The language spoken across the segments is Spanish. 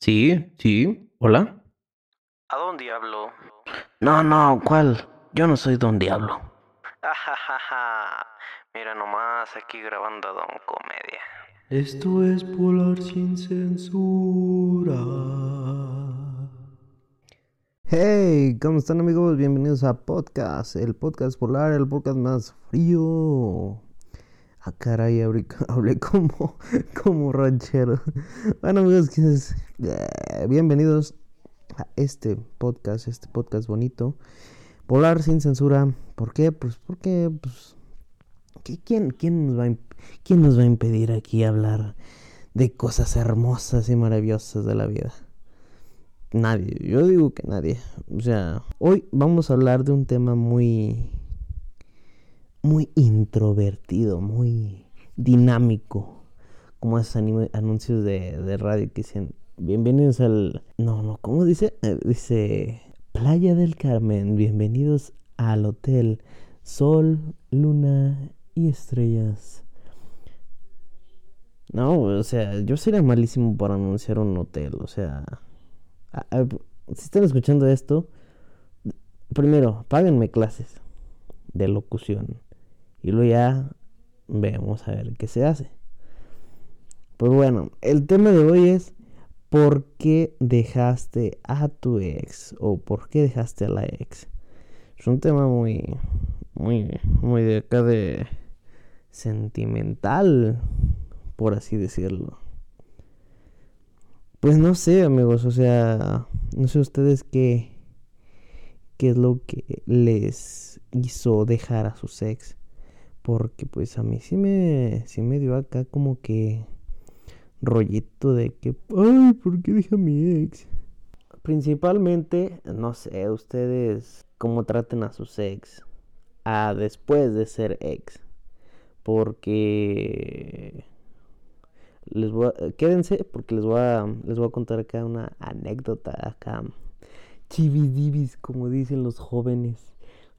Sí, sí, hola. ¿A dónde diablo? No, no, ¿cuál? Yo no soy Don Diablo. Ajajaja. Mira nomás aquí grabando Don Comedia. Esto es Polar sin censura. Hey, ¿cómo están amigos? Bienvenidos a Podcast, el podcast polar, el podcast más frío. Ah, caray, hablé, como, como ranchero. Bueno amigos, eh, bienvenidos a este podcast, este podcast bonito. Polar sin censura. ¿Por qué? Pues porque, pues, ¿quién, quién, nos va ¿quién nos va a impedir aquí hablar de cosas hermosas y maravillosas de la vida? Nadie, yo digo que nadie. O sea, hoy vamos a hablar de un tema muy, muy introvertido, muy dinámico. Como esos anuncios de, radio que dicen, bienvenidos al... No, no, ¿cómo dice? Eh, dice, Playa del Carmen, bienvenidos al hotel Sol, Luna y Estrellas. No, o sea, yo sería malísimo para anunciar un hotel, o sea si están escuchando esto, primero, páguenme clases de locución. Y luego ya vemos a ver qué se hace. Pues bueno, el tema de hoy es ¿por qué dejaste a tu ex? O ¿por qué dejaste a la ex? Es un tema muy, muy, muy de acá de sentimental, por así decirlo. Pues no sé, amigos, o sea, no sé ustedes qué, qué es lo que les hizo dejar a su ex. Porque pues a mí sí me, sí me dio acá como que rollito de que, ay, ¿por qué dejé a mi ex? Principalmente, no sé, ustedes cómo traten a sus ex a después de ser ex. Porque les voy a, quédense porque les voy a, les voy a contar acá una anécdota acá. Chividibis, como dicen los jóvenes.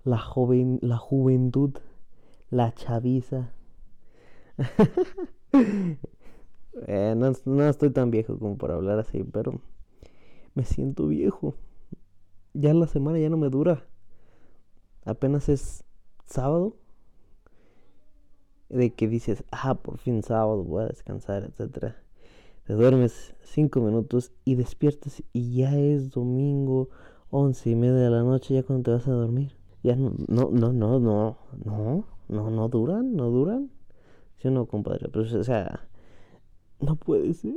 La joven, la juventud, la chaviza. Eh, no, no estoy tan viejo como para hablar así, pero me siento viejo. Ya la semana ya no me dura. Apenas es sábado de que dices, ah, por fin sábado voy a descansar, etcétera. Te duermes cinco minutos y despiertas y ya es domingo, once y media de la noche, ya cuando te vas a dormir. Ya no, no, no, no, no, no, no, no duran, no duran. Si no, compadre, pues, o sea, no puede ser.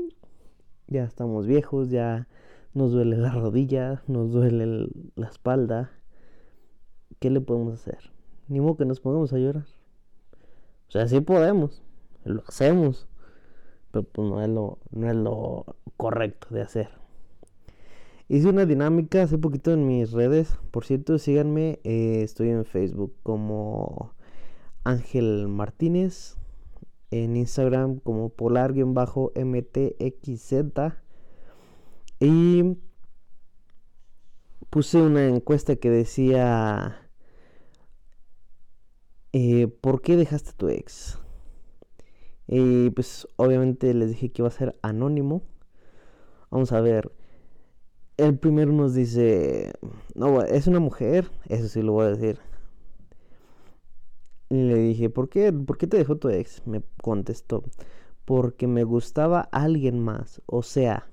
Ya estamos viejos, ya nos duele la rodilla, nos duele la espalda. ¿Qué le podemos hacer? Ni modo que nos pongamos a llorar. O sea, sí podemos, lo hacemos, pero pues no es lo, no es lo correcto de hacer. Hice una dinámica hace poquito en mis redes. Por cierto, síganme. Eh, estoy en Facebook como Ángel Martínez. En Instagram como polar-mtxz. Y puse una encuesta que decía eh, ¿por qué dejaste tu ex? Y pues obviamente les dije que iba a ser anónimo. Vamos a ver. El primero nos dice, no, es una mujer, eso sí lo voy a decir. Y le dije, ¿por qué, ¿por qué te dejó tu ex? Me contestó, porque me gustaba alguien más. O sea,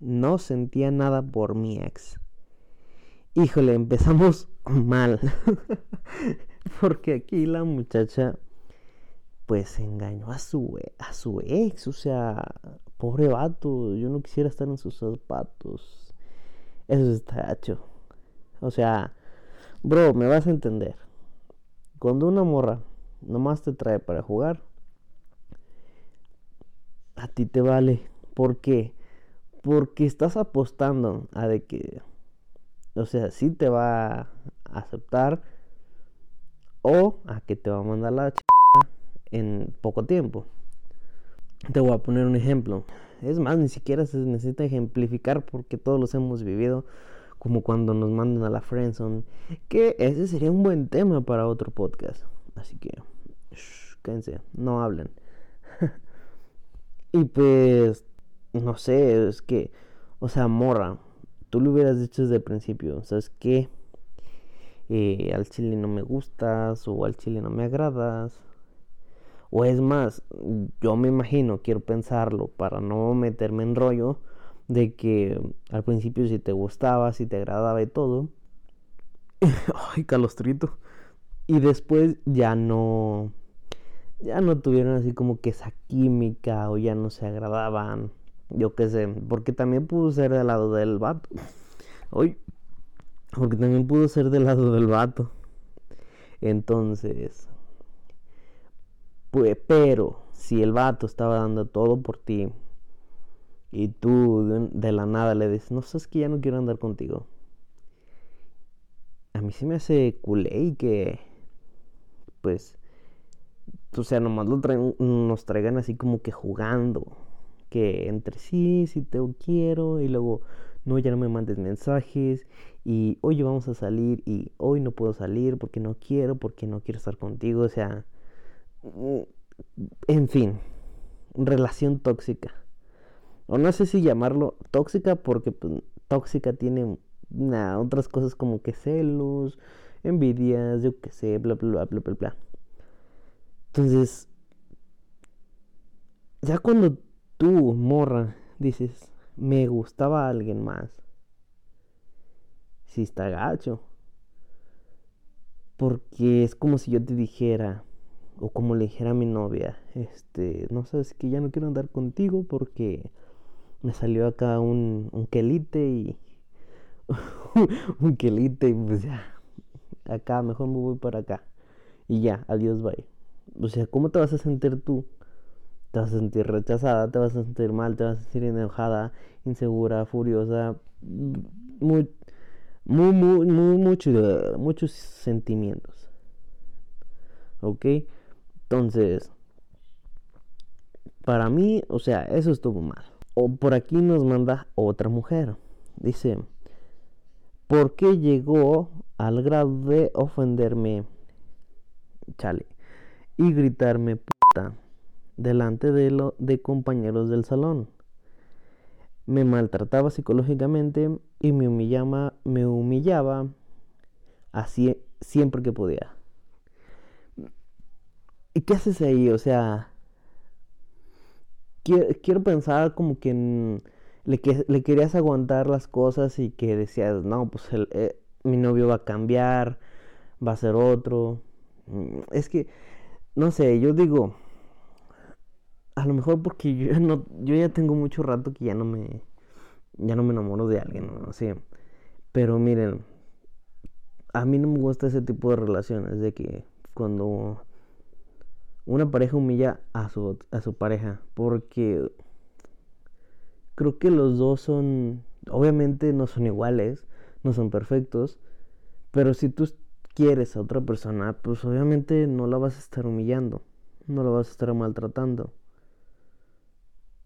no sentía nada por mi ex. Híjole, empezamos mal. Porque aquí la muchacha pues engañó a su, a su ex. O sea, pobre vato. Yo no quisiera estar en sus zapatos. Eso está hecho. O sea, bro, me vas a entender. Cuando una morra nomás te trae para jugar, a ti te vale. ¿Por qué? Porque estás apostando a de que, o sea, sí te va a aceptar o a que te va a mandar la ch en poco tiempo. Te voy a poner un ejemplo. Es más, ni siquiera se necesita ejemplificar porque todos los hemos vivido. Como cuando nos mandan a la friendzone. Que ese sería un buen tema para otro podcast. Así que, quédense, no hablen. y pues, no sé, es que O sea, morra, tú le hubieras dicho desde el principio, ¿sabes qué? Eh, al chile no me gustas o al chile no me agradas. O es más, yo me imagino, quiero pensarlo para no meterme en rollo de que al principio si te gustaba, si te agradaba y todo. Ay, calostrito. Y después ya no ya no tuvieron así como que esa química o ya no se agradaban. Yo qué sé, porque también pudo ser del lado del vato. Hoy, porque también pudo ser del lado del vato. Entonces, pues, pero si el vato estaba dando todo por ti y tú de, la nada le dices, no sabes que ya no quiero andar contigo. A mí sí me hace culé y que, pues, o sea, nomás lo nos traigan así como que jugando. Que entre sí, sí te quiero. Y luego, no, ya no me mandes mensajes. Y oye, vamos a salir. Y hoy no puedo salir porque no quiero, porque no quiero estar contigo. O sea, mm, en fin, relación tóxica. O no sé si llamarlo tóxica porque pues, tóxica tiene otras cosas como que celos, envidias, yo qué sé, bla, bla, bla, bla, bla. Entonces, ya cuando tú, morra, dices, me gustaba alguien más, si está gacho. Porque es como si yo te dijera, o como le dijera a mi novia, este, no sabes que ya no quiero andar contigo porque me salió acá un, un quelite y un quelite y pues ya, acá mejor me voy para acá y ya, adiós, bye. O sea, ¿cómo te vas a sentir tú? Te vas a sentir rechazada, te vas a sentir mal, te vas a sentir enojada, insegura, furiosa, muy, muy, muy, muy mucho, muchos sentimientos. ¿Ok? Entonces, para mí, o sea, eso estuvo mal. O por aquí nos manda otra mujer. Dice, ¿por qué llegó al grado de ofenderme? Chale y gritarme puta delante de, compañeros del salón. Me maltrataba psicológicamente y me humillaba, me humillaba así siempre que podía. ¿Y qué haces ahí? O sea, quiero, pensar como que le, le, querías aguantar las cosas y que decías, no, pues eh, mi novio va a cambiar, va a ser otro. Mm, es que no sé, yo digo, a lo mejor porque yo no, yo ya tengo mucho rato que ya no me, ya no me enamoro de alguien, no sé. Pero miren, a mí no me gusta ese tipo de relaciones de que cuando una pareja humilla a su, a su pareja, porque creo que los dos son, obviamente no son iguales, no son perfectos, pero si tú quieres a otra persona, pues obviamente no la vas a estar humillando, no la vas a estar maltratando.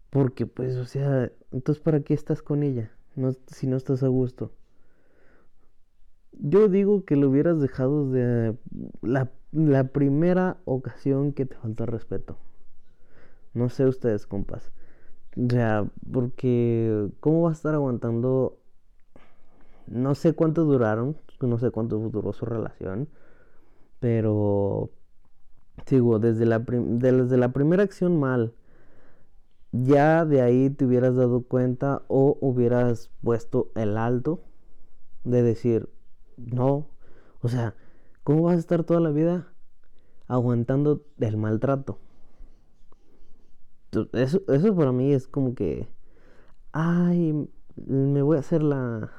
Porque pues, o sea, entonces ¿para qué estás con ella? No, si no estás a gusto. Yo digo que lo hubieras dejado de la, la primera ocasión que te falta respeto. No sé ustedes, compas. O sea, porque ¿cómo vas a estar aguantando? No sé cuánto duraron, no sé cuánto duró su relación, pero digo, desde la, desde la primera acción mal, ya de ahí te hubieras dado cuenta o hubieras puesto el alto de decir, no, o sea, ¿cómo vas a estar toda la vida aguantando el maltrato? Eso, eso para mí es como que, ay, me voy a hacer la,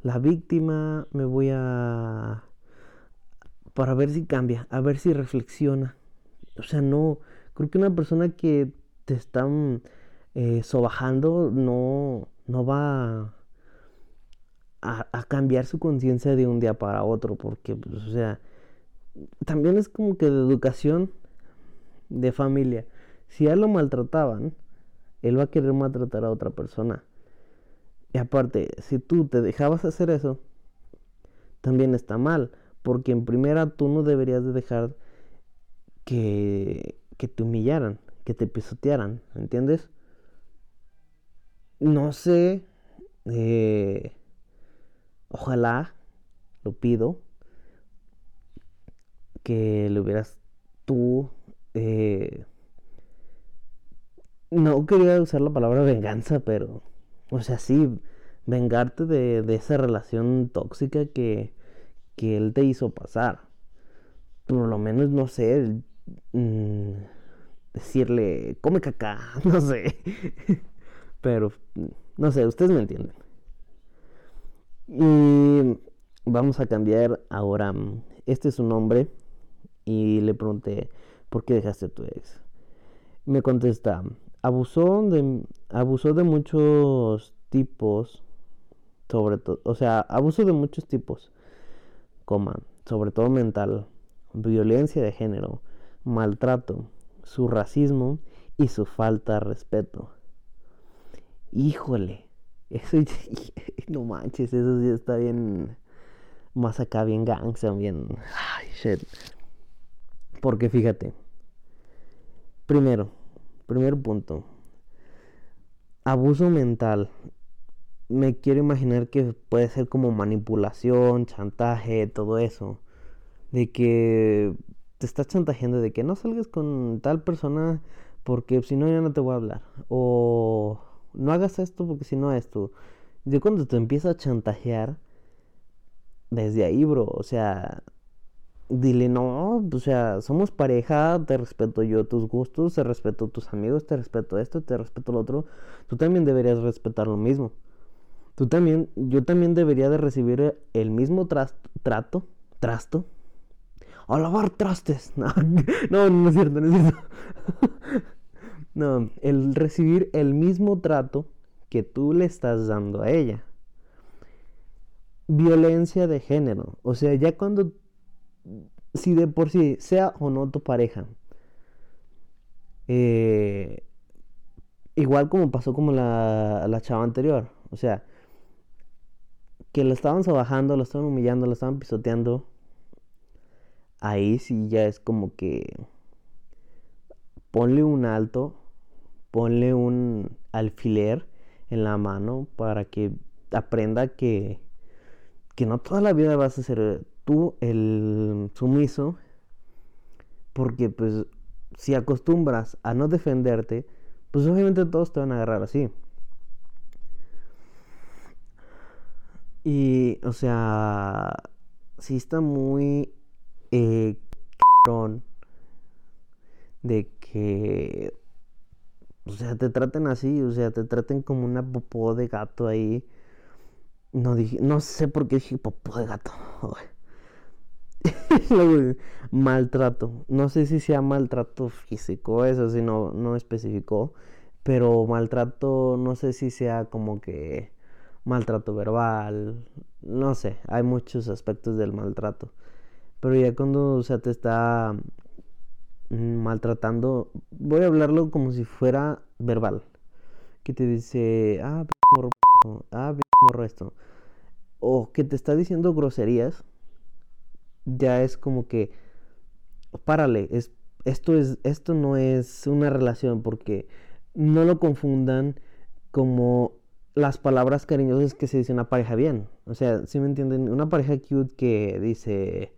la víctima, me voy a... para ver si cambia, a ver si reflexiona. O sea, no, creo que una persona que te está eh, sobajando no, no va a, cambiar su conciencia de un día para otro, porque, pues, o sea, también es como que de educación de familia. Si a él lo maltrataban, él va a querer maltratar a otra persona. Y aparte, si tú te dejabas hacer eso, también está mal, porque en primera tú no deberías de dejar que, que te humillaran, que te pisotearan, ¿entiendes? no sé, eh, ojalá, lo pido, que le hubieras tú... Eh, no quería usar la palabra venganza, pero, o sea, sí, vengarte de, de esa relación tóxica que, que él te hizo pasar. Por lo menos, no sé, mm, decirle, come caca, no sé. Pero, no sé, ustedes me entienden. Y vamos a cambiar ahora. Este es su nombre. Y le pregunté, ¿por qué dejaste a tu ex? Me contesta, abusó de, abusó de muchos tipos, sobre todo, o sea, abuso de muchos tipos, coma, sobre todo mental, violencia de género, maltrato, su racismo y su falta de respeto. Híjole, eso no manches, eso sí está bien más acá, bien gangsta, bien. Ay, shit. Porque fíjate, primero, primer punto, abuso mental. Me quiero imaginar que puede ser como manipulación, chantaje, todo eso. De que te estás chantajeando de que no salgas con tal persona porque si no ya no te voy a hablar. O no hagas esto porque si no esto. De cuando te empieza a chantajear, desde ahí, bro, o sea, dile, no, o sea, somos pareja, te respeto yo tus gustos, te respeto tus amigos, te respeto esto, te respeto lo otro. Tú también deberías respetar lo mismo. Tú también, yo también debería de recibir el mismo trato, trasto. A lavar trastes. No, no, no es cierto, no es cierto. no, el recibir el mismo trato que tú le estás dando a ella. Violencia de género. O sea, ya cuando si de por sí, sea o no tu pareja, eh, igual como pasó como la, la chava anterior, o sea, que lo estaban trabajando, lo estaban humillando, lo estaban pisoteando, ahí sí ya es como que ponle un alto, ponle un alfiler en la mano para que aprenda que, que no toda la vida vas a ser tú el sumiso, porque pues si acostumbras a no defenderte, pues obviamente todos te van a agarrar así. Y, o sea, si está muy eh, de que, o sea, te traten así, o sea, te traten como una popó de gato ahí. No dije, no sé por qué dije popó de gato. maltrato. No sé si sea maltrato físico, eso sí no, no especificó. Pero maltrato, no sé si sea como que maltrato verbal. No sé, hay muchos aspectos del maltrato. Pero ya cuando o sea, te está maltratando, voy a hablarlo como si fuera verbal. Que te dice, ah, morro, ah, esto. O que te está diciendo groserías ya es como que, párale, es, esto, es, esto no es una relación porque no lo confundan como las palabras cariñosas que se dice una pareja bien. O sea, si me entienden, una pareja cute que dice,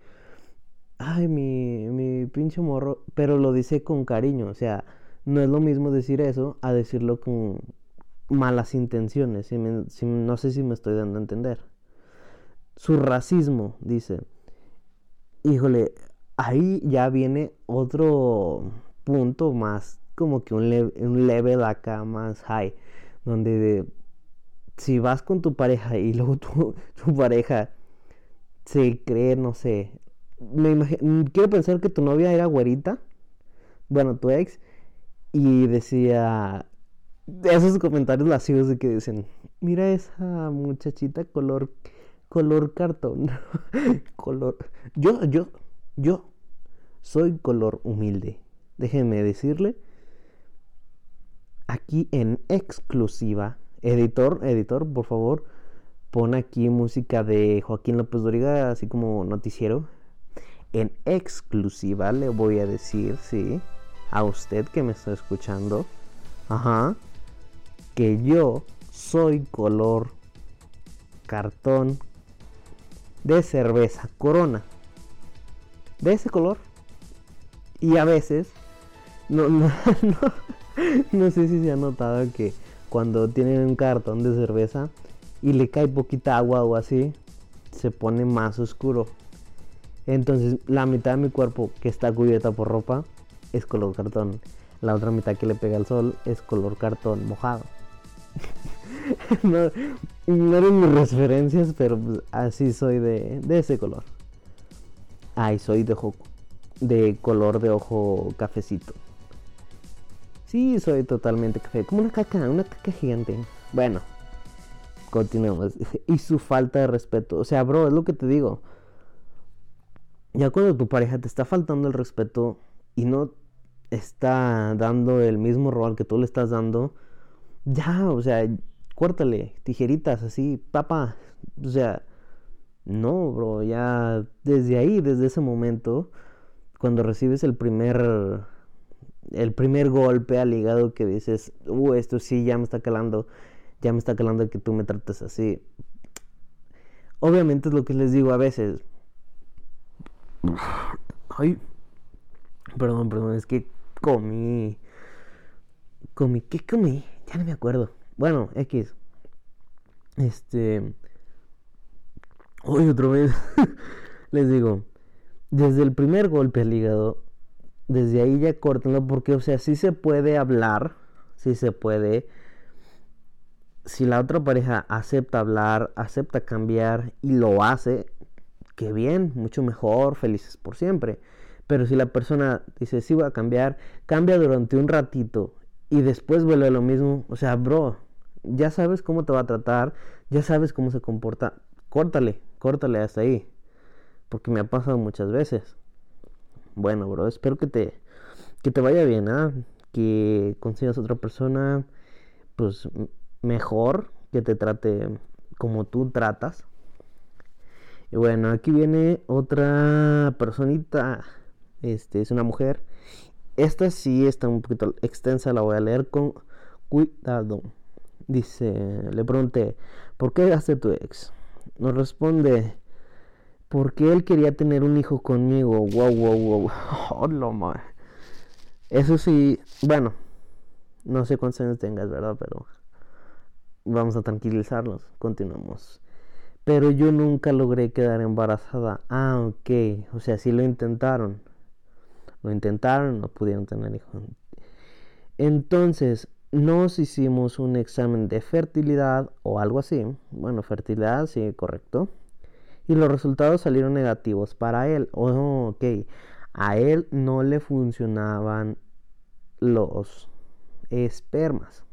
ay, mi, mi pinche morro, pero lo dice con cariño. O sea, no es lo mismo decir eso a decirlo con malas intenciones. no sé si me estoy dando a entender. Su racismo, dice híjole, ahí ya viene otro punto más, como que un, un level acá más high, donde si vas con tu pareja y luego tu, tu pareja se cree, no sé, me quiero pensar que tu novia era güerita, bueno, tu ex, y decía esos comentarios lascivos de que dicen, mira esa muchachita color color cartón. color. Yo, yo, yo soy color humilde. Déjenme decirle. Aquí en exclusiva. Editor, editor, por favor. Pon aquí música de Joaquín López Doriga, así como noticiero. En exclusiva le voy a decir, sí, a usted que me está escuchando. Ajá. Que yo soy color cartón de cerveza corona. De ese color. Y a veces, no, no, no, no sé si se ha notado que cuando tienen un cartón de cerveza y le cae poquita agua o así, se pone más oscuro. Entonces la mitad de mi cuerpo que está cubierta por ropa es color cartón. La otra mitad que le pega el sol es color cartón mojado. no, ignoren mis referencias, pero pues, así soy de, de ese color. Ay, soy de, ojo, de color de ojo cafecito. Sí, soy totalmente café. Como una caca, una caca gigante. Bueno, continuemos. Y su falta de respeto. O sea, bro, es lo que te digo. Ya cuando tu pareja te está faltando el respeto y no está dando el mismo rol que tú le estás dando, ya, o sea, córtale, tijeritas así, papá. O sea, no, bro, ya desde ahí, desde ese momento, cuando recibes el primer el primer golpe al hígado que dices, uh, esto sí ya me está calando, ya me está calando que tú me trates así. Obviamente es lo que les digo a veces. Ay, perdón, perdón, es que comí. Comí, ¿qué comí? Ya no me acuerdo. Bueno, X. Este. Hoy otra vez. les digo, desde el primer golpe al hígado, desde ahí ya córtenlo porque, o sea, sí se puede hablar, sí se puede. Si la otra pareja acepta hablar, acepta cambiar y lo hace, qué bien, mucho mejor, felices por siempre. Pero si la persona dice, sí voy a cambiar, cambia durante un ratito y después vuelve lo mismo, o sea, bro, ya sabes cómo te va a tratar, ya sabes cómo se comporta, córtale, córtale hasta ahí. Porque me ha pasado muchas veces. Bueno, bro, espero que te, que te vaya bien, ¿ah? Que consigas otra persona, pues, mejor, que te trate como tú tratas. Y bueno, aquí viene otra personita. Este es una mujer. Esta sí está un poquito extensa, la voy a leer con cuidado. Dice, le pregunté, ¿por qué hace tu ex? Nos responde, porque él quería tener un hijo conmigo. Wow, wow, wow. Hola, madre. Eso sí, bueno, no sé cuántos años tengas, ¿verdad? Pero vamos a tranquilizarnos. Continuamos. Pero yo nunca logré quedar embarazada. Ah, ok. O sea, sí lo intentaron. Lo intentaron, no pudieron tener hijos. Entonces, nos hicimos un examen de fertilidad o algo así. Bueno, fertilidad, sí, correcto y los resultados salieron negativos para él. Oh, ok, a él no le funcionaban los espermas.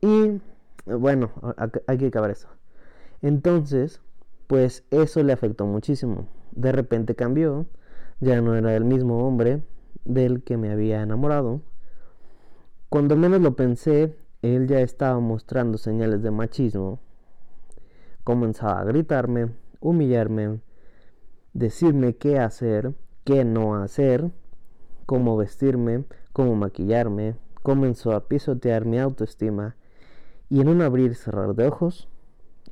Y bueno, hay que acabar eso. Entonces, pues eso le afectó muchísimo. De repente cambió, ya no era el mismo hombre del que me había enamorado. Cuando menos lo pensé, él ya estaba mostrando señales de machismo comenzaba a gritarme, humillarme, decirme qué hacer, qué no hacer, cómo vestirme, cómo maquillarme, comenzó a pisotear mi autoestima y en un abrir y cerrar de ojos,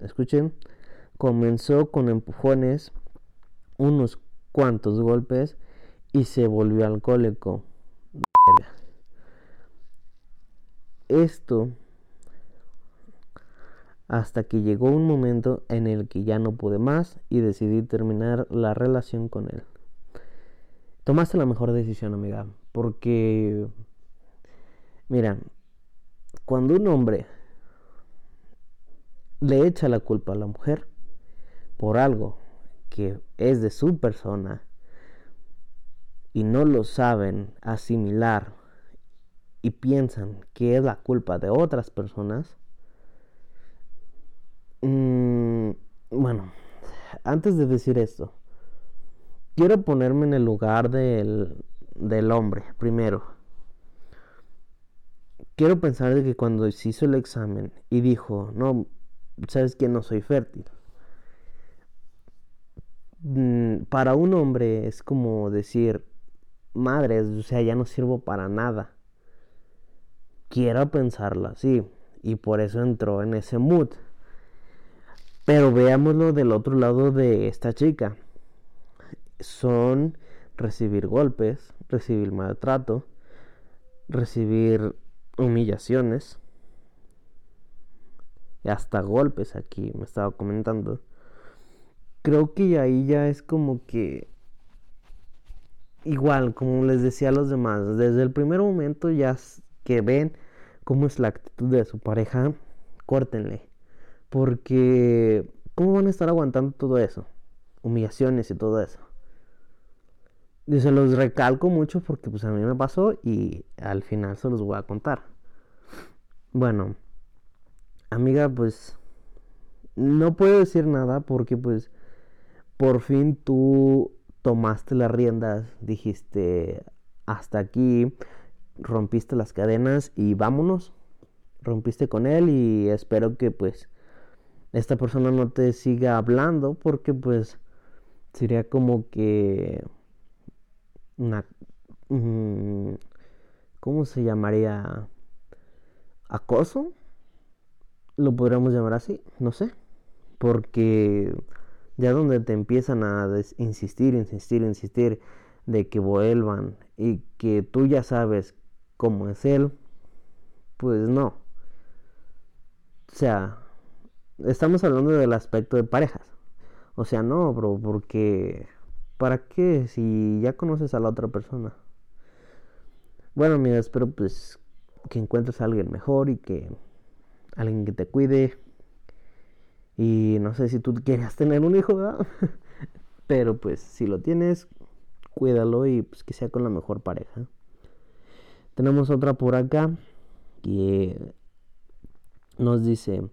escuchen, comenzó con empujones, unos cuantos golpes y se volvió alcohólico. Esto hasta que llegó un momento en el que ya no pude más y decidí terminar la relación con él. Tomaste la mejor decisión, amiga, porque, mira, cuando un hombre le echa la culpa a la mujer por algo que es de su persona y no lo saben asimilar y piensan que es la culpa de otras personas, Mm, bueno, antes de decir esto, quiero ponerme en el lugar del, del hombre, primero. Quiero pensar de que cuando se hizo el examen y dijo, no, sabes que no soy fértil. Mm, para un hombre es como decir, madre, o sea, ya no sirvo para nada. Quiero pensarlo así. y por eso entró en ese mood. Pero veámoslo del otro lado de esta chica. Son recibir golpes, recibir maltrato, recibir humillaciones hasta golpes aquí me estaba comentando. Creo que ahí ya es como que igual, como les decía a los demás, desde el primer momento ya que ven cómo es la actitud de su pareja, córtenle. Porque, ¿cómo van a estar aguantando todo eso? Humillaciones y todo eso. Y se los recalco mucho porque pues a mí me pasó y al final se los voy a contar. Bueno, amiga, pues no puedo decir nada porque pues por fin tú tomaste las riendas, dijiste hasta aquí, rompiste las cadenas y vámonos. Rompiste con él y espero que pues esta persona no te siga hablando porque pues sería como que una mm, ¿cómo se llamaría? acoso lo podríamos llamar así no sé porque ya donde te empiezan a insistir insistir insistir de que vuelvan y que tú ya sabes cómo es él pues no o sea estamos hablando del aspecto de parejas. O sea, no, bro, porque ¿para qué si ya conoces a la otra persona? Bueno, mira, espero pues que encuentres a alguien mejor y que alguien que te cuide. Y no sé si tú quieras tener un hijo, ¿verdad? Pero pues si lo tienes, cuídalo y pues que sea con la mejor pareja. Tenemos otra por acá que nos dice,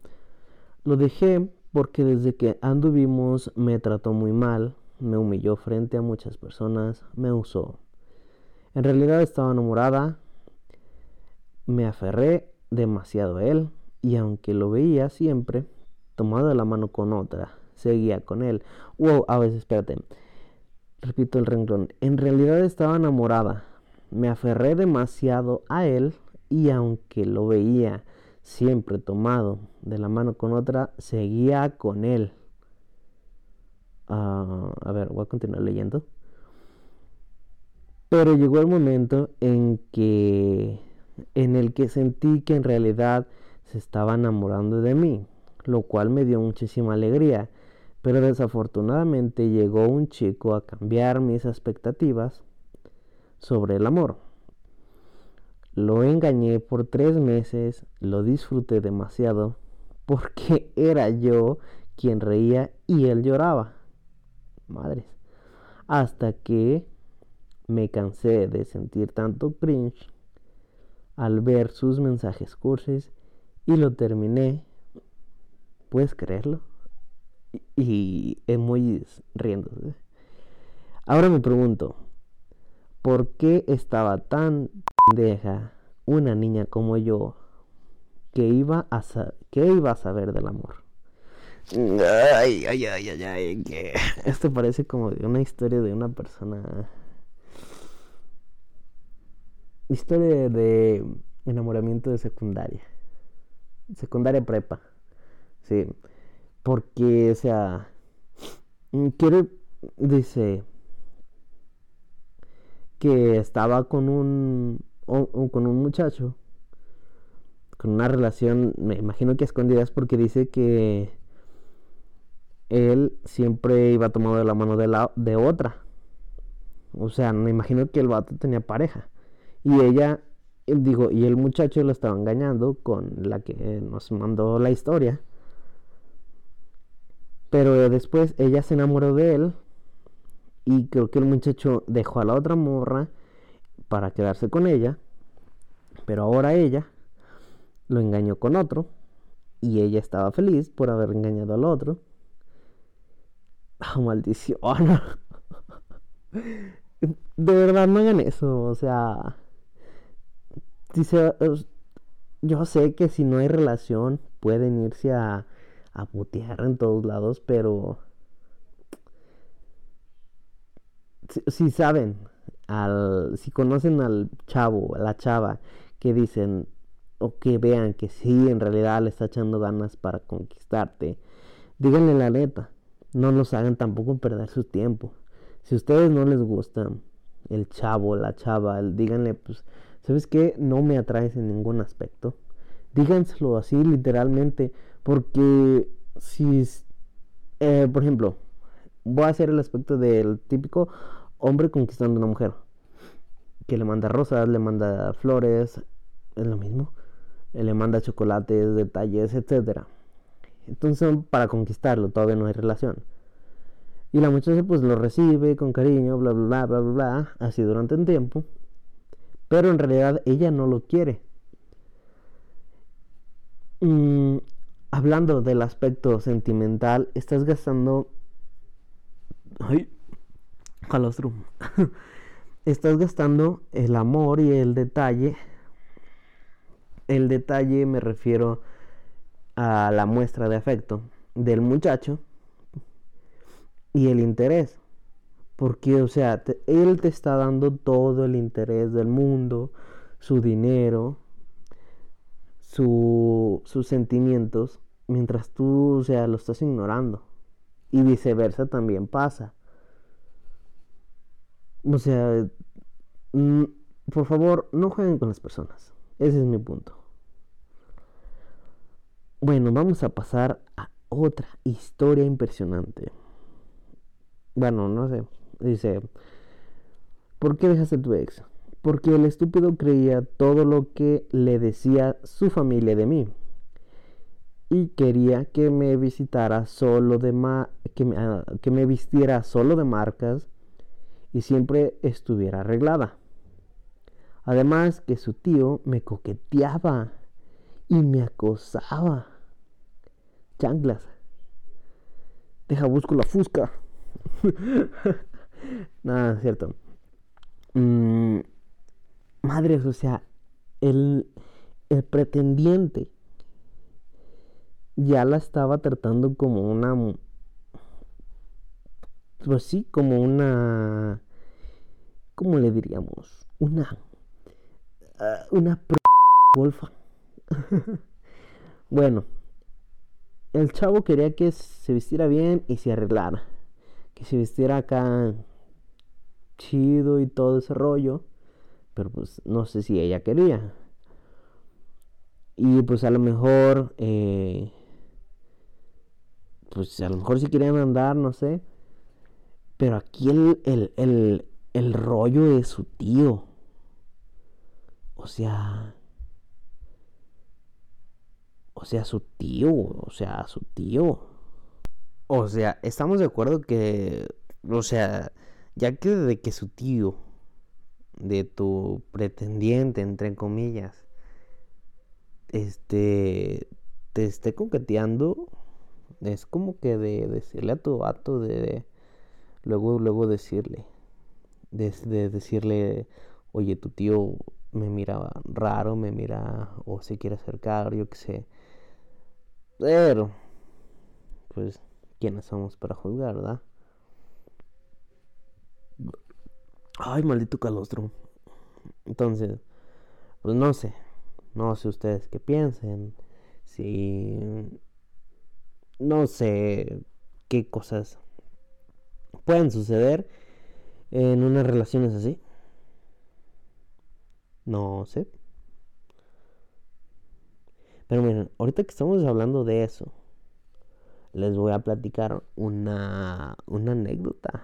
lo dejé porque desde que anduvimos me trató muy mal, me humilló frente a muchas personas, me usó. En realidad estaba enamorada, me aferré demasiado a él y aunque lo veía siempre, tomado de la mano con otra, seguía con él. Wow, a veces, espérate. Repito el renglón. En realidad estaba enamorada. Me aferré demasiado a él y aunque lo veía siempre tomado de la mano con otra, seguía con él. Ah, a ver, voy a continuar leyendo. Pero llegó el momento en que en el que sentí que en realidad se estaba enamorando de mí, lo cual me dio muchísima alegría. Pero desafortunadamente llegó un chico a cambiar mis expectativas sobre el amor. Lo engañé por tres meses, lo disfruté demasiado porque era yo quien reía y él lloraba. Madres. Hasta que me cansé de sentir tanto cringe al ver sus mensajes cursis y lo terminé. ¿Puedes creerlo? Y muy riendo. Ahora me pregunto, ¿por qué estaba tan deja una niña como yo que iba a que iba a saber del amor. Ay, ay, ay, ay, ay, esto parece como una historia de una persona. Historia de enamoramiento de secundaria. Secundaria prepa. Sí. Porque, o sea, quiere, dice que estaba con un con un muchacho con una relación, me imagino que escondidas porque dice que él siempre iba tomado de la mano de, la, de otra. O sea, me imagino que el vato tenía pareja. Y ella, digo, y el muchacho lo estaba engañando con la que nos mandó la historia. Pero después ella se enamoró de él. Y creo que el muchacho dejó a la otra morra para quedarse con ella, pero ahora ella lo engañó con otro y ella estaba feliz por haber engañado al otro. Oh, maldición. De verdad no hagan eso, o sea, yo sé que si no hay relación pueden irse a, a putear en todos lados, pero si saben, al, si conocen al chavo, a la chava, que dicen, o que vean que sí, en realidad le está echando ganas para conquistarte, díganle la neta. No los hagan tampoco perder su tiempo. Si ustedes no les gusta el chavo, la chava, díganle, pues, ¿sabes qué? No me atraes en ningún aspecto. Díganselo así literalmente, porque si, eh, por ejemplo, voy a hacer el aspecto del típico hombre conquistando a una mujer, que le manda rosas, le manda flores, es lo mismo, le manda chocolates, detalles, etcétera. Entonces, para conquistarlo, todavía no hay relación. Y la muchacha pues lo recibe con cariño, bla, bla, bla, bla, bla, así durante un tiempo. Pero en realidad ella no lo quiere. Hablando del aspecto sentimental, estás gastando... Ay, calostrum. estás gastando el amor y el detalle. El detalle me refiero a la muestra de afecto del muchacho y el interés. Porque, o sea, él te está dando todo el interés del mundo, su dinero, su, sus sentimientos, mientras tú, o sea, lo estás ignorando. Y viceversa también pasa. O sea, por favor, no jueguen con las personas. Ese es mi punto. Bueno, vamos a pasar a otra historia impresionante. Bueno, no sé. Dice, ¿por qué dejaste a tu ex? Porque el estúpido creía todo lo que le decía su familia de mí. Y quería que me visitara solo de ma que, me, ah, que me vistiera solo de marcas y siempre estuviera arreglada. Además que su tío me coqueteaba y me acosaba. Chanclas. Deja busco la fusca. Nada, es cierto. Mm, madres, o sea, el, el pretendiente ya la estaba tratando como una. Pues sí, como una. ¿Cómo le diríamos? Una. Uh, una golfa. bueno, el chavo quería que se vistiera bien y se arreglara que se vistiera acá chido y todo ese rollo. Pero pues no sé si ella quería. Y pues a lo mejor, eh, pues a lo mejor si querían andar, no sé. Pero aquí el, el, el, el rollo es su tío. O sea, o sea, su tío, o sea, su tío. O sea, estamos de acuerdo que, o sea, ya que de que su tío, de tu pretendiente, entre comillas, este, te esté coqueteando, es como que de decirle a tu vato, de, luego, luego decirle, de, de decirle, oye, tu tío me mira raro, me mira, o se quiere acercar, yo qué sé. Pero, pues, quiénes somos para juzgar, ¿verdad? Ay, maldito calostro. Entonces, pues no sé. No sé ustedes qué piensen. Si. No sé qué cosas pueden suceder en unas relaciones así. No sé. Pero miren, ahorita que estamos hablando de eso, les voy a platicar una, una anécdota.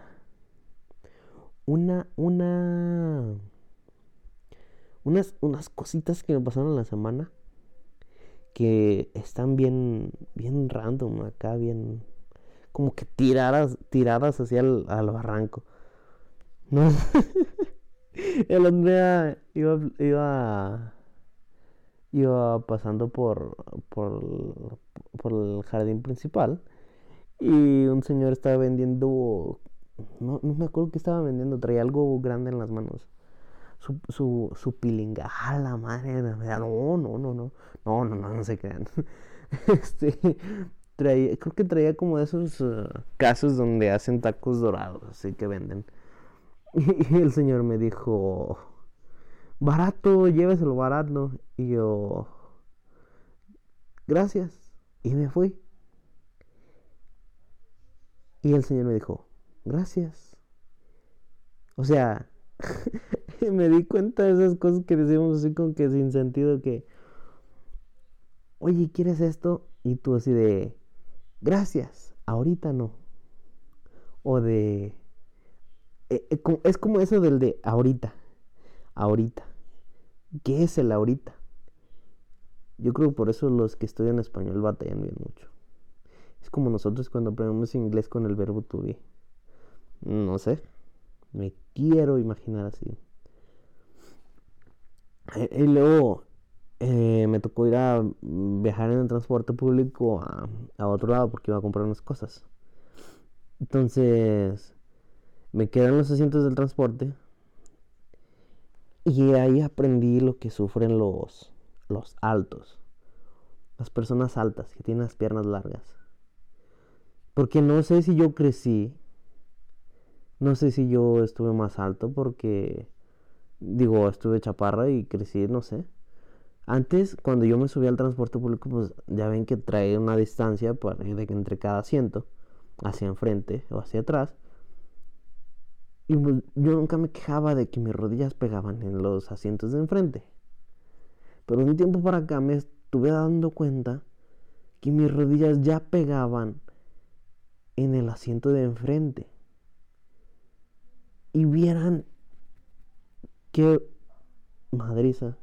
Una, una, unas, unas cositas que me pasaron la semana que están bien, bien random acá, bien, como que tiradas, tiradas hacia el al barranco. No, el Andrea iba, iba, iba pasando por, por, por el jardín principal y un señor estaba vendiendo, no, no me acuerdo qué estaba vendiendo, traía algo grande en las manos. Su, su, su pilinga, a la madre, no, no, no, no, no, no, no, no se crean. Este, traía, creo que traía como de esos uh, casos donde hacen tacos dorados, así que venden. Y, el señor me dijo, barato, lléveselo barato. Y yo, gracias. Y me fui. Y el Señor me dijo, gracias. O sea, me di cuenta de esas cosas que decimos así como que sin sentido que, oye, ¿quieres esto? Y tú así de, gracias, ahorita no. O de, eh, como- es como eso del de ahorita, ahorita. ¿Qué es el ahorita? Yo creo que por eso los que estudian español batallan bien mucho. Es como nosotros cuando aprendemos inglés con el verbo to be. No sé. Me quiero imaginar así. Eh, Y luego eh, me tocó ir a viajar en el transporte público a, a otro lado porque iba a comprar unas cosas. Entonces me quedé en los asientos del transporte y ahí aprendí lo que sufren los, los altos. Las personas altas que tienen las piernas largas. Porque no sé si yo crecí. No sé si yo estuve más alto porque... Digo, estuve chaparra y crecí, no sé. Antes, cuando yo me subía al transporte público, pues ya ven que trae una distancia para, de entre cada asiento, hacia enfrente o hacia atrás. Pues, yo nunca me quejaba de que mis rodillas pegaban en los asientos de enfrente. Pero un tiempo para acá me estuve dando cuenta que mis rodillas ya pegaban en el asiento de enfrente. Y vieran qué madriza,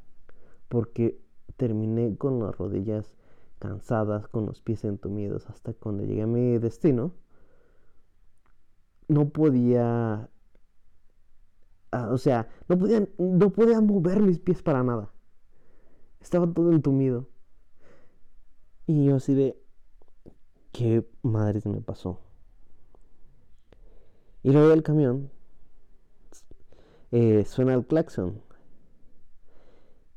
porque terminé con las rodillas cansadas, con los pies entumidos, hasta cuando llegué a mi destino, no podía, o sea, no podía, no mover mis pies para nada. Estaba todo entumido. Y yo así de, ¿qué madres me pasó? Y luego del camión eh, suena el claxon.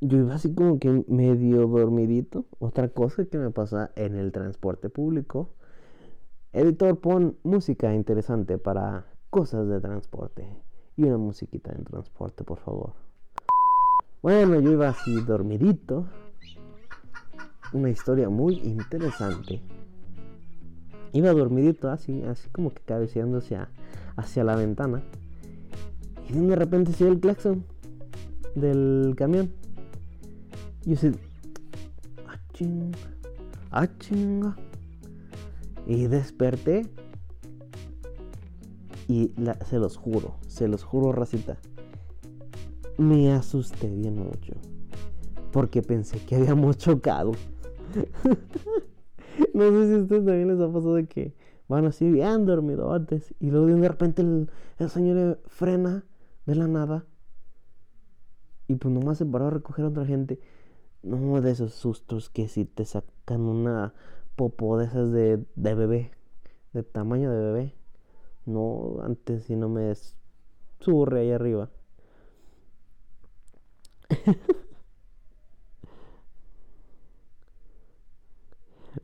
Yo iba así como que medio dormidito. Otra cosa que me pasa en el transporte público. Editor, pon música interesante para cosas de transporte. Y una musiquita en transporte, por favor. Bueno, yo iba así dormidito. Una historia muy interesante. Iba dormidito así, así como que cabeceando hacia, hacia la ventana. Y de repente se el claxon del camión. Y yo así, ah, chinga, ah, chinga. Y desperté. Y se los juro, se los juro, racita. Me asusté bien mucho. Porque pensé que habíamos chocado. no sé si a ustedes también les ha pasado de que van así bien dormidotes. Y luego de repente el, el señor frena de la nada. Y pues nomás se paró a recoger a otra gente. No, de esos sustos que si te sacan una popó de esas de, de bebé. De tamaño de bebé. No, antes si no me surre ahí arriba.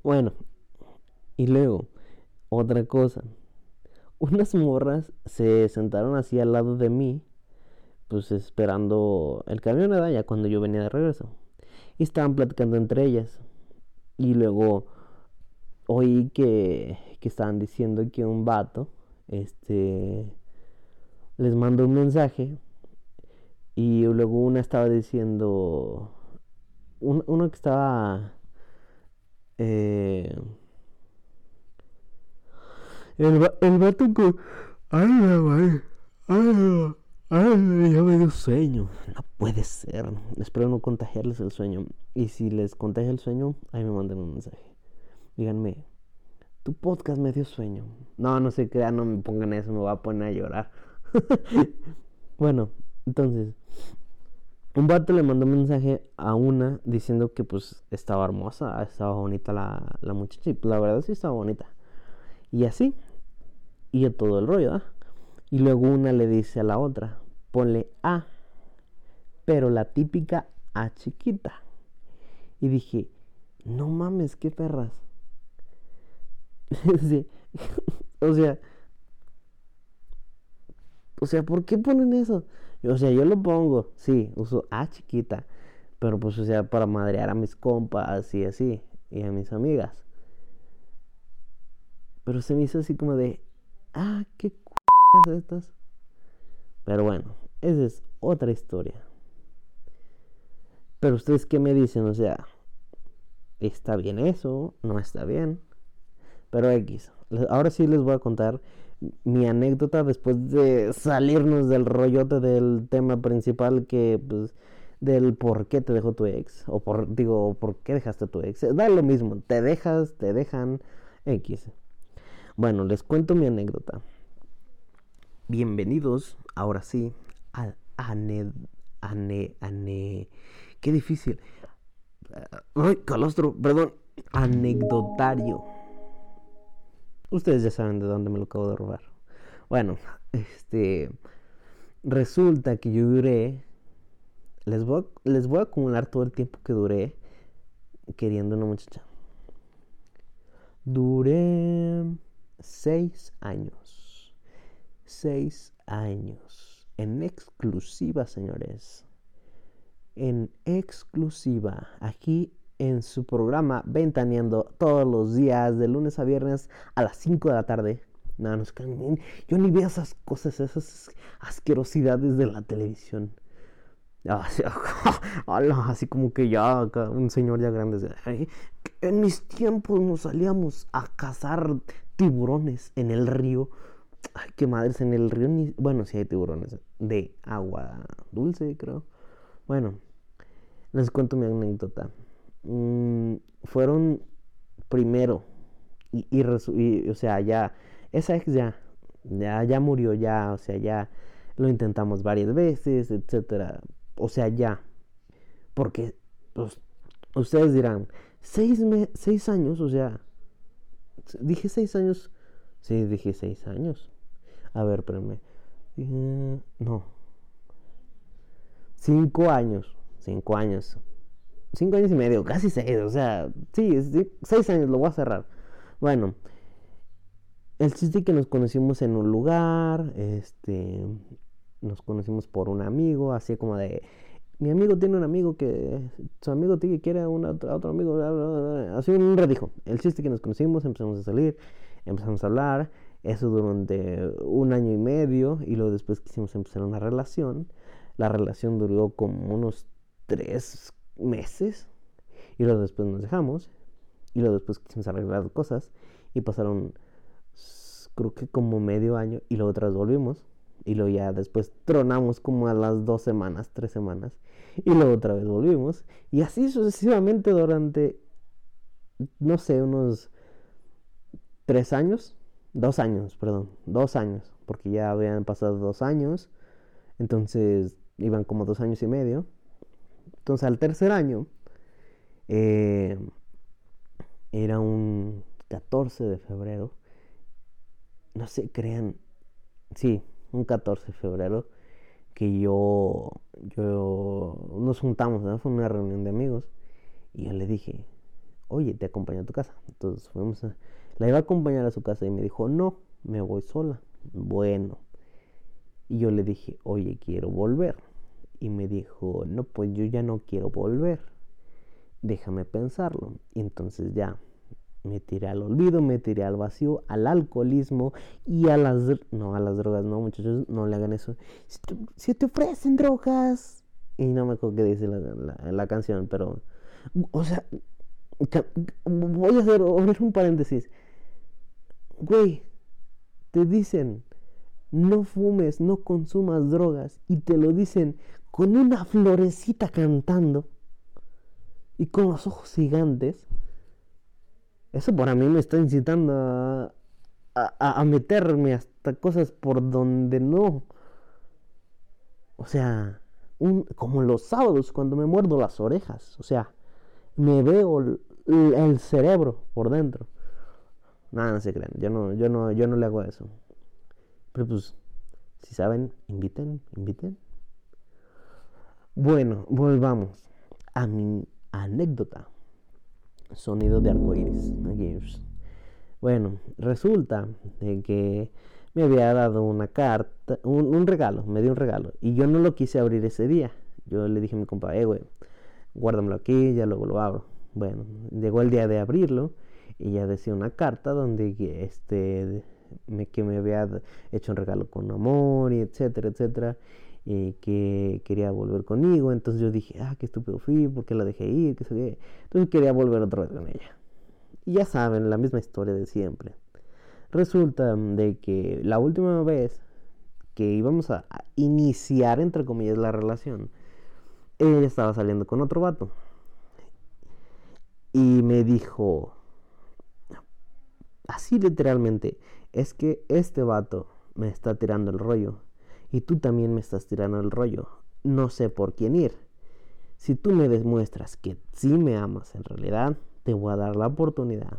bueno, y luego, otra cosa. Unas morras se sentaron así al lado de mí, pues esperando el camión, ¿verdad? Ya cuando yo venía de regreso. Y estaban platicando entre ellas. Y luego oí que, que estaban diciendo que un vato, este, les mandó un mensaje. Y luego una estaba diciendo, un- uno que estaba... eh, el, el vato con... Ay, ay, ay, ay, ya me dio sueño. No puede ser. Espero no contagiarles el sueño. Y si les contagia el sueño, ahí me manden un mensaje. Díganme, podcast me dio sueño. No, no se crean, no me pongan eso, me voy a poner a llorar. bueno, entonces, un vato le mandó un mensaje a una diciendo que pues estaba hermosa, estaba bonita la, la muchacha. Y pues, la verdad sí estaba bonita. Y así. Y todo el rollo, ¿ah? Y luego una le dice a la otra, ponle A, pero la típica A chiquita. Y dije, no mames, qué perras. Sí. o sea, o sea, ¿por qué ponen eso? O sea, yo lo pongo, sí, uso A chiquita, pero pues, o sea, para madrear a mis compas y así. y a mis amigas. Pero se me hizo así como de, ah, qué c estas. Pero bueno, esa es otra historia. Pero ustedes qué me dicen, o sea, ¿está bien eso? ¿No está bien? Pero X, ahora sí les voy a contar mi anécdota después de salirnos del rollote del tema principal que pues del por qué te dejó tu ex o por digo por qué dejaste a tu ex. Da lo mismo te dejas te dejan x. Bueno les cuento mi anécdota. Bienvenidos ahora sí al ane ane ane qué difícil. Ay calostro perdón anecdotario Ustedes ya saben de dónde me lo acabo de robar. Bueno, este. Resulta que yo duré. Les voy, a, les voy a acumular todo el tiempo que duré queriendo una muchacha. Duré seis años. Seis años. En exclusiva, señores. En exclusiva. Aquí en su programa Ventaneando todos los días, de lunes a viernes a las 5 de la tarde. No, no, yo ni veo esas cosas, esas asquerosidades de la televisión. Así, así como que ya un señor ya grande. En mis tiempos nos salíamos a cazar tiburones en el río. Ay, qué madres, en el río ni... Bueno, sí hay tiburones de agua dulce, creo. Bueno, les cuento mi anécdota. Mm, fueron primero y, y, o sea, ya, esa ex ya, ya, ya murió, ya, o sea, ya lo intentamos varias veces, etcétera, o sea, ya, porque pues, ustedes dirán, seis, seis años, o sea, dije seis años, sí, dije seis años, a ver, espérenme, eh, no, cinco años, cinco años, cinco años y medio, casi seis, o sea, sí, seis años, lo voy a cerrar. Bueno, el chiste que nos conocimos en un lugar, este, nos conocimos por un amigo, así como de, mi amigo tiene un amigo que, su amigo tiene, quiere a, otro amigo, así un redijo. El chiste que nos conocimos, empezamos a salir, empezamos a hablar, eso durante un año y medio, y luego después quisimos empezar una relación. La relación duró como unos tres, meses y luego después nos dejamos y luego después quisimos arreglar cosas y pasaron creo que como medio año y luego otra vez volvimos y luego ya después tronamos como a las dos semanas, tres semanas y luego otra vez volvimos y así sucesivamente durante no sé, unos tres años, dos años, perdón, dos años, porque ya habían pasado dos años, entonces iban como dos años y medio entonces al tercer año, eh, era un 14 de febrero, no sé, crean, sí, un 14 de febrero, que yo, yo, nos juntamos, ¿no? fue una reunión de amigos, y yo le dije, oye, te acompaño a tu casa. Entonces fuimos a, la iba a acompañar a su casa y me dijo, no, me voy sola. Bueno. Y yo le dije, oye, quiero volver y me dijo, no, pues yo ya no quiero volver, déjame pensarlo. Y entonces ya me tiré al olvido, me tiré al vacío, al alcoholismo y a las... No, a las drogas, no, muchachos, no le hagan eso. Si te, ofrecen drogas. Y no me acuerdo qué dice la, la, canción, pero... O sea, voy a hacer, un paréntesis. Güey, te dicen, no fumes, no consumas drogas. Y te lo dicen con una florecita cantando y con los ojos gigantes, eso para mí me está incitando a, a, meterme hasta cosas por donde no. O sea, un, como los sábados cuando me muerdo las orejas. O sea, me veo el, cerebro por dentro. Nada, no se crean. Yo no, yo no, yo no le hago eso. Pero pues, si saben, inviten, inviten. Bueno, volvamos a mi anécdota. Sonido de arcoíris. Bueno, resulta de que me había dado una carta, un, regalo, me dio un regalo. Y yo no lo quise abrir ese día. Yo le dije a mi compa, eh, güey, guárdamelo aquí, ya luego lo abro. Bueno, llegó el día de abrirlo y ya decía una carta donde este me, que me había hecho un regalo con amor y etcétera, etcétera, y que quería volver conmigo. Entonces yo dije, ah, qué estúpido fui, porque la dejé ir, qué sé qué. Entonces quería volver otra vez con ella. Y ya saben, la misma historia de siempre. Resulta de que la última vez que íbamos a iniciar, entre comillas, la relación, ella estaba saliendo con otro vato. Y me dijo, así literalmente, es que este vato me está tirando el rollo y tú también me estás tirando el rollo. No sé por quién ir. Si tú me demuestras que sí me amas en realidad, te voy a dar la oportunidad.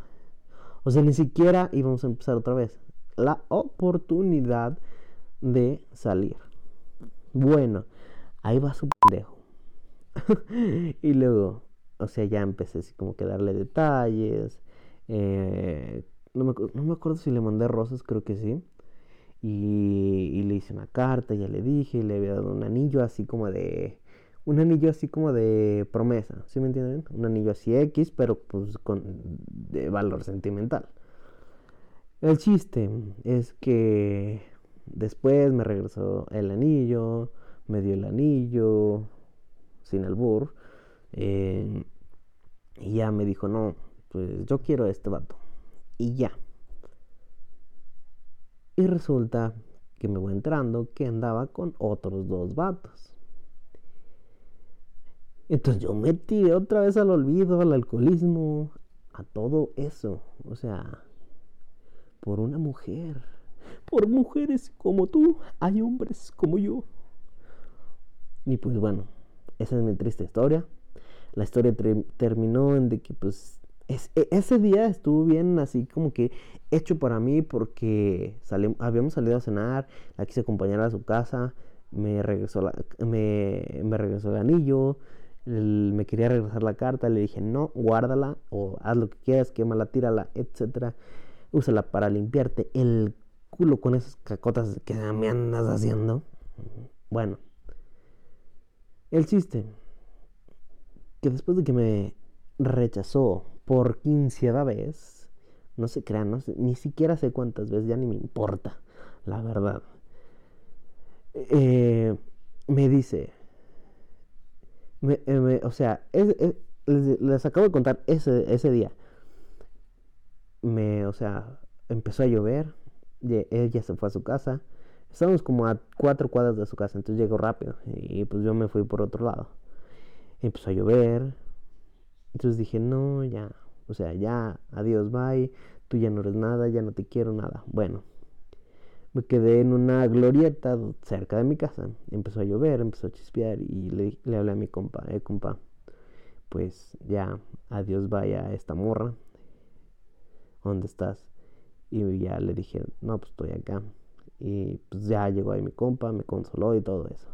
O sea, ni siquiera íbamos a empezar otra vez. La oportunidad de salir. Bueno, ahí va su pendejo. y luego, o sea, ya empecé así como que darle detalles. Eh, no me, acuerdo si le mandé rosas, creo que sí. Y, le hice una carta, ya le dije, le había dado un anillo así como de... Un anillo así como de promesa, ¿sí me entienden? Un anillo así X, pero pues con de valor sentimental. El chiste es que después me regresó el anillo, me dio el anillo, sin albur, eh, y ya me dijo, no, pues yo quiero este vato y ya. Y resulta que me voy entrando que andaba con otros dos vatos. Entonces yo me otra vez al olvido, al alcoholismo, a todo eso. O sea, por una mujer. Por mujeres como tú, hay hombres como yo. Y pues bueno, esa es mi triste historia. La historia terminó en de que pues e, ese día estuvo bien así como que hecho para mí porque habíamos salido a cenar, la quise acompañar a su casa, me regresó, me, regresó el anillo, me quería regresar la carta, le dije no, guárdala o haz lo que quieras, quémala, tírala, etcétera, úsala para limpiarte el culo con esas cacotas que me andas haciendo. Bueno, el chiste que después de que me rechazó por quinceava vez. No se crean, ni siquiera sé cuántas veces, ya ni me importa, la verdad. Eh, me dice, eh, o sea, les, acabo de contar ese, ese día. Me, o sea, empezó a llover, ella se fue a su casa. Estábamos como a cuatro cuadras de su casa, entonces llegó rápido. Y pues yo me fui por otro lado. Empezó a llover, entonces dije, no, ya, o sea, ya, adiós, bye, tú ya no eres nada, ya no te quiero nada. Bueno, me quedé en una glorieta cerca de mi casa. Empezó a llover, empezó a chispear y le, le hablé a mi compa, eh, compa, pues ya, adiós, vaya a esta morra. ¿Dónde estás? Y ya le dije, no, pues estoy acá. Y pues ya llegó ahí mi compa, me consoló y todo eso.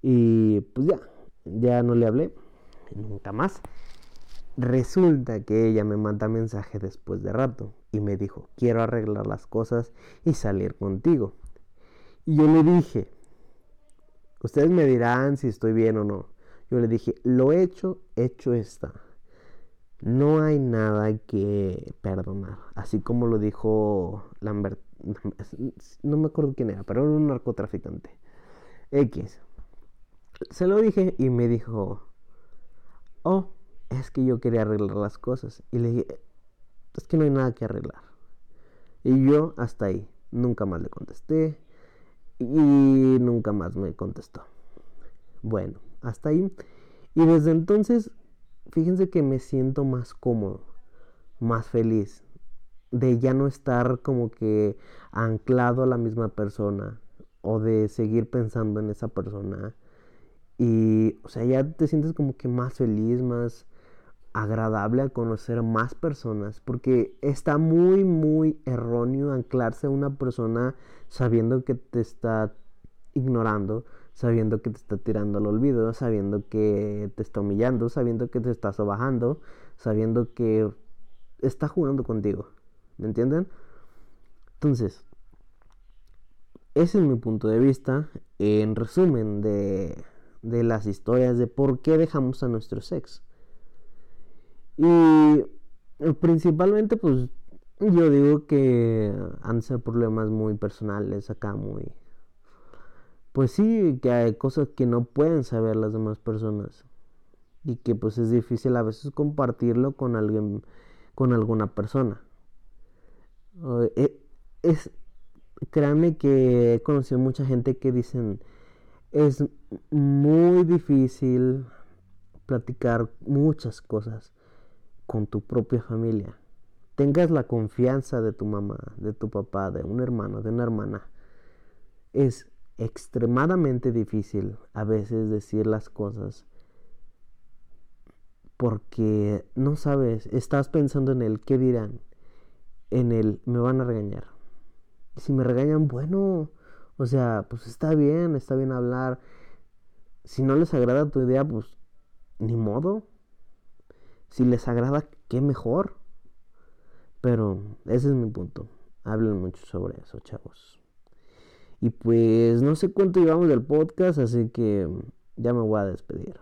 Y pues ya, ya no le hablé nunca más. Resulta que ella me manda mensaje después de rato y me dijo, quiero arreglar las cosas y salir contigo. Y yo le dije, ustedes me dirán si estoy bien o no. Yo le dije, lo hecho, hecho está. No hay nada que perdonar. Así como lo dijo Lambert, no me acuerdo quién era, pero era un narcotraficante. X. Se lo dije y me dijo, oh, es que yo quería arreglar las cosas. Y le dije, es que no hay nada que arreglar. Y yo hasta ahí, nunca más le contesté y nunca más me contestó. Bueno, hasta ahí. Y desde entonces, fíjense que me siento más cómodo, más feliz, de ya no estar como que anclado a la misma persona o de seguir pensando en esa persona y, o sea, ya te sientes como que más feliz, más agradable a conocer más personas, porque está muy, muy erróneo anclarse a una persona sabiendo que te está ignorando, sabiendo que te está tirando al olvido, sabiendo que te está humillando, sabiendo que te está sobajando, sabiendo que está jugando contigo. ¿Me entienden? Entonces, ese es mi punto de vista. En resumen de de las historias de por qué dejamos a nuestro ex. Y principalmente, pues, yo digo que han sido problemas muy personales acá, muy... Pues sí, que hay cosas que no pueden saber las demás personas. Y que pues es difícil a veces compartirlo con alguien, con alguna persona. Es, créanme que he conocido mucha gente que dicen, es muy difícil platicar muchas cosas con tu propia familia. Tengas la confianza de tu mamá, de tu papá, de un hermano, de una hermana. Es extremadamente difícil a veces decir las cosas porque no sabes, estás pensando en el qué dirán, en el me van a regañar. si me regañan, bueno, o sea, pues está bien, está bien hablar. Si no les agrada tu idea, pues ni modo. Si les agrada, qué mejor. Pero ese es mi punto. Hablen mucho sobre eso, chavos. Y pues no sé cuánto llevamos del podcast, así que ya me voy a despedir.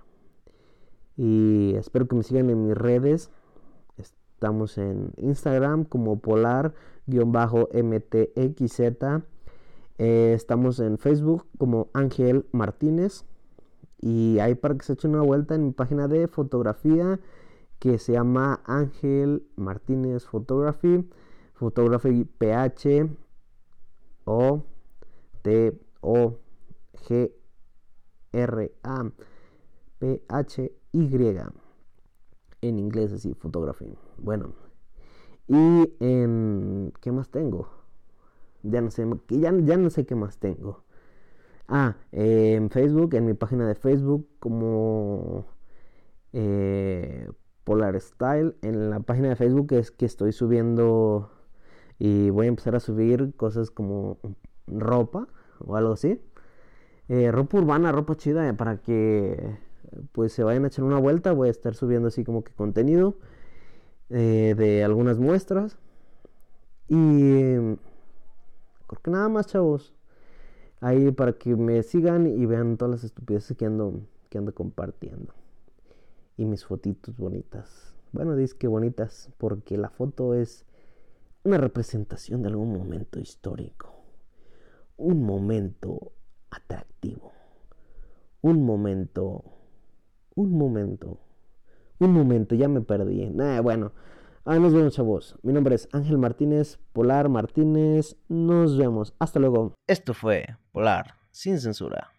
Y espero que me sigan en mis redes. Estamos en Instagram como polar-mtxz. Eh, estamos en Facebook como Ángel Martínez. Y ahí para que se echen una vuelta en mi página de fotografía que se llama Ángel Martínez Photography. Photography PH O T O G R A P H Y en inglés así photography. Bueno, y en ¿qué más tengo? Ya no sé, ya, ya no sé qué más tengo. Ah, en Facebook, en mi página de Facebook, como eh, Polar Style. En la página de Facebook es que estoy subiendo y voy a empezar a subir cosas como ropa o algo así. Eh, ropa urbana, ropa chida, eh, para que pues se vayan a echar una vuelta. Voy a estar subiendo así como que contenido de algunas muestras. Y creo que nada más, chavos ahí para que me sigan y vean todas las estupideces que ando, que ando compartiendo. Y mis fotitos bonitas. Bueno, dice que bonitas porque la foto es una representación de algún momento histórico. Un momento atractivo. Un momento. Un momento. Un momento, ya me perdí. bueno. Ah, nos vemos, chavos. Mi nombre es Ángel Martínez, Polar Martínez. Nos vemos. Hasta luego. Esto fue Polar, sin censura.